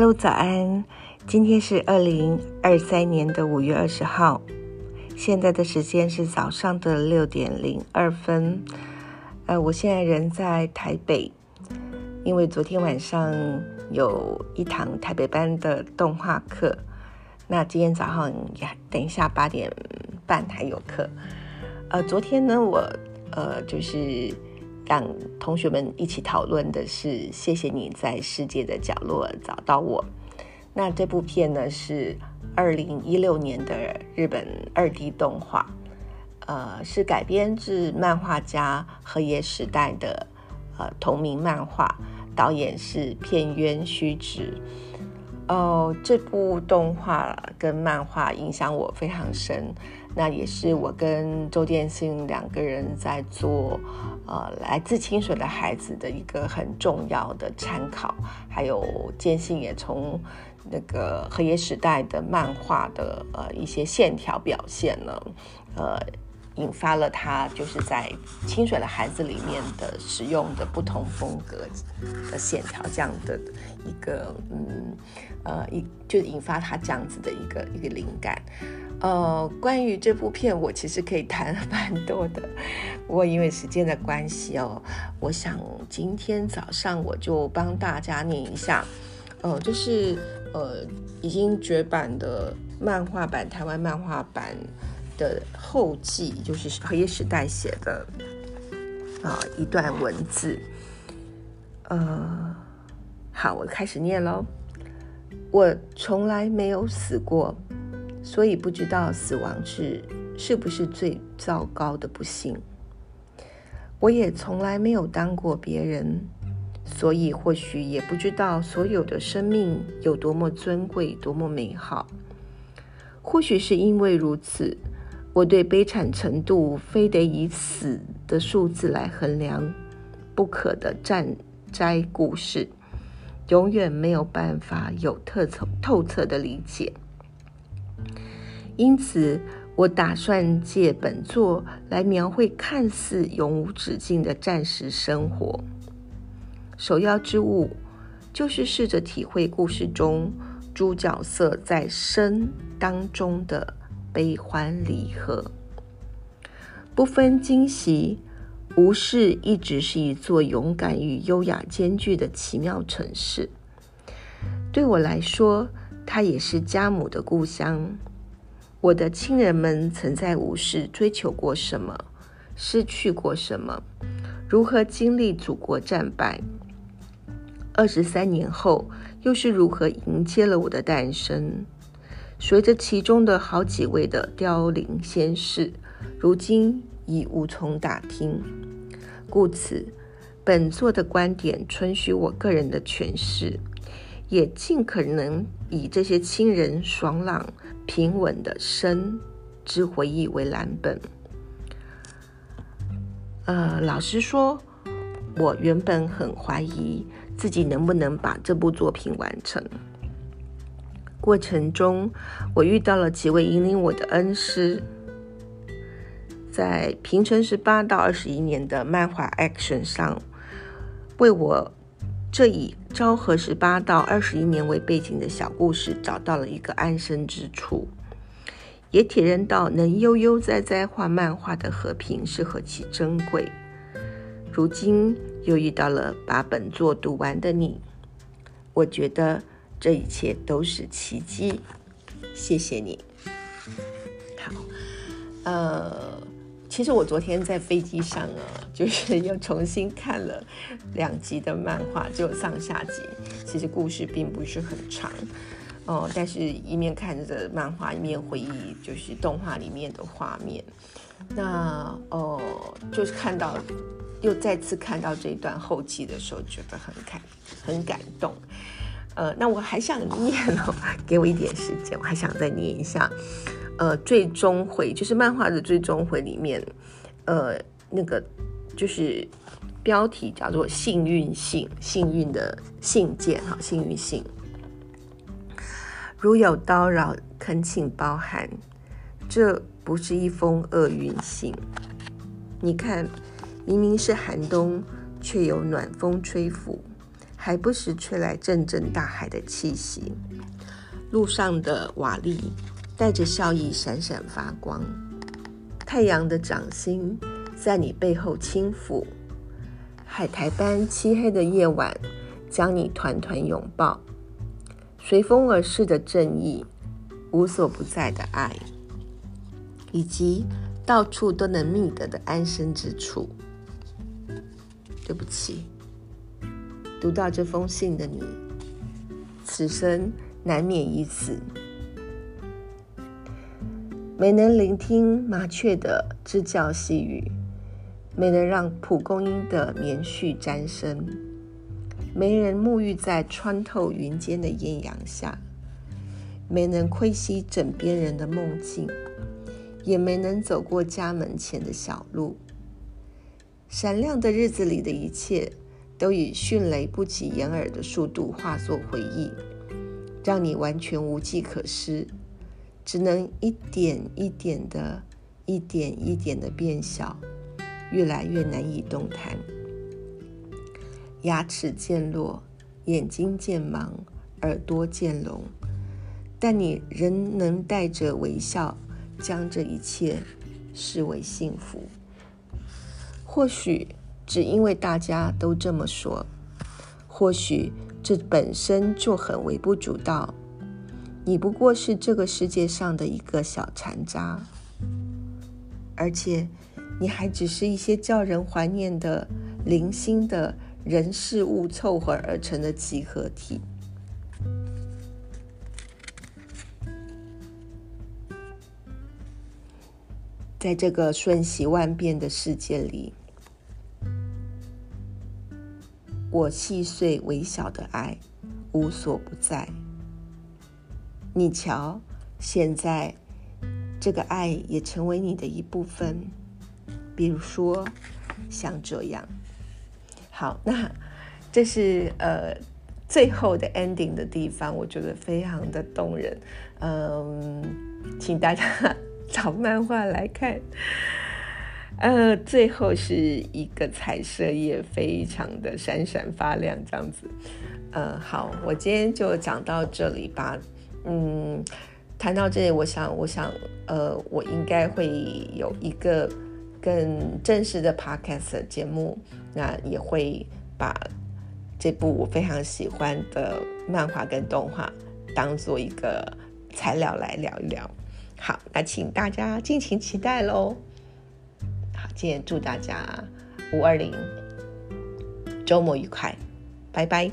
Hello，早安！今天是二零二三年的五月二十号，现在的时间是早上的六点零二分。呃，我现在人在台北，因为昨天晚上有一堂台北班的动画课，那今天早上也等一下八点半还有课。呃，昨天呢，我呃就是让同学们一起讨论的是，谢谢你在世界的角落找到我。那这部片呢是二零一六年的日本二 D 动画，呃，是改编自漫画家河野时代的呃同名漫画，导演是片渊虚直。哦，这部动画跟漫画影响我非常深。那也是我跟周建信两个人在做，呃，来自清水的孩子的一个很重要的参考。还有建信也从那个河野时代的漫画的呃一些线条表现呢，呃，引发了他就是在清水的孩子里面的使用的不同风格的线条这样的一个嗯呃一就引发他这样子的一个一个灵感。呃，关于这部片，我其实可以谈蛮多的。不过因为时间的关系哦，我想今天早上我就帮大家念一下。呃，就是呃已经绝版的漫画版，台湾漫画版的后记，就是黑夜时代写的啊一段文字。呃，好，我开始念喽。我从来没有死过。所以不知道死亡是是不是最糟糕的不幸。我也从来没有当过别人，所以或许也不知道所有的生命有多么尊贵、多么美好。或许是因为如此，我对悲惨程度非得以死的数字来衡量，不可的战灾故事，永远没有办法有特透透彻的理解。因此，我打算借本作来描绘看似永无止境的战时生活。首要之务，就是试着体会故事中诸角色在生当中的悲欢离合。不分惊喜，无视一直是一座勇敢与优雅兼具的奇妙城市。对我来说，它也是家母的故乡。我的亲人们曾在武士追求过什么，失去过什么，如何经历祖国战败？二十三年后，又是如何迎接了我的诞生？随着其中的好几位的凋零仙逝，如今已无从打听。故此，本作的观点纯属我个人的诠释。也尽可能以这些亲人爽朗、平稳的生之回忆为蓝本。呃，老实说，我原本很怀疑自己能不能把这部作品完成。过程中，我遇到了几位引领我的恩师，在平成十八到二十一年的漫画 Action 上，为我。这以昭和十八到二十一年为背景的小故事，找到了一个安身之处，也体认到能悠悠哉哉画漫画的和平是何其珍贵。如今又遇到了把本作读完的你，我觉得这一切都是奇迹。谢谢你。好，呃。其实我昨天在飞机上啊，就是又重新看了两集的漫画，只有上下集。其实故事并不是很长哦，但是一面看着漫画，一面回忆就是动画里面的画面。那哦，就是看到又再次看到这一段后记的时候，觉得很感很感动。呃，那我还想念哦，给我一点时间，我还想再念一下。呃，最终回就是漫画的最终回里面，呃，那个就是标题叫做“幸运信”，幸运的信件哈，幸运信。如有叨扰，恳请包涵，这不是一封厄运信。你看，明明是寒冬，却有暖风吹拂，还不时吹来阵阵大海的气息。路上的瓦砾带着笑意闪闪发光，太阳的掌心在你背后轻抚，海苔般漆黑的夜晚将你团团拥抱，随风而逝的正义，无所不在的爱，以及到处都能觅得的安身之处。对不起，读到这封信的你，此生。难免一死，没能聆听麻雀的吱叫细语，没能让蒲公英的棉絮沾身，没人沐浴在穿透云间的艳阳下，没能窥悉枕边人的梦境，也没能走过家门前的小路。闪亮的日子里的一切，都以迅雷不及掩耳的速度化作回忆。让你完全无计可施，只能一点一点的、一点一点的变小，越来越难以动弹。牙齿渐落，眼睛渐盲，耳朵渐聋，但你仍能带着微笑，将这一切视为幸福。或许只因为大家都这么说，或许。这本身就很微不足道，你不过是这个世界上的一个小残渣，而且你还只是一些叫人怀念的零星的人事物凑合而成的集合体，在这个瞬息万变的世界里。我细碎微小的爱，无所不在。你瞧，现在这个爱也成为你的一部分。比如说，像这样。好，那这是呃最后的 ending 的地方，我觉得非常的动人。嗯，请大家 找漫画来看。呃，最后是一个彩色页，非常的闪闪发亮，这样子。呃，好，我今天就讲到这里吧。嗯，谈到这里，我想，我想，呃，我应该会有一个更正式的 podcast 节目，那也会把这部我非常喜欢的漫画跟动画当做一个材料来聊一聊。好，那请大家敬请期待喽。好今天祝大家五二零周末愉快，拜拜。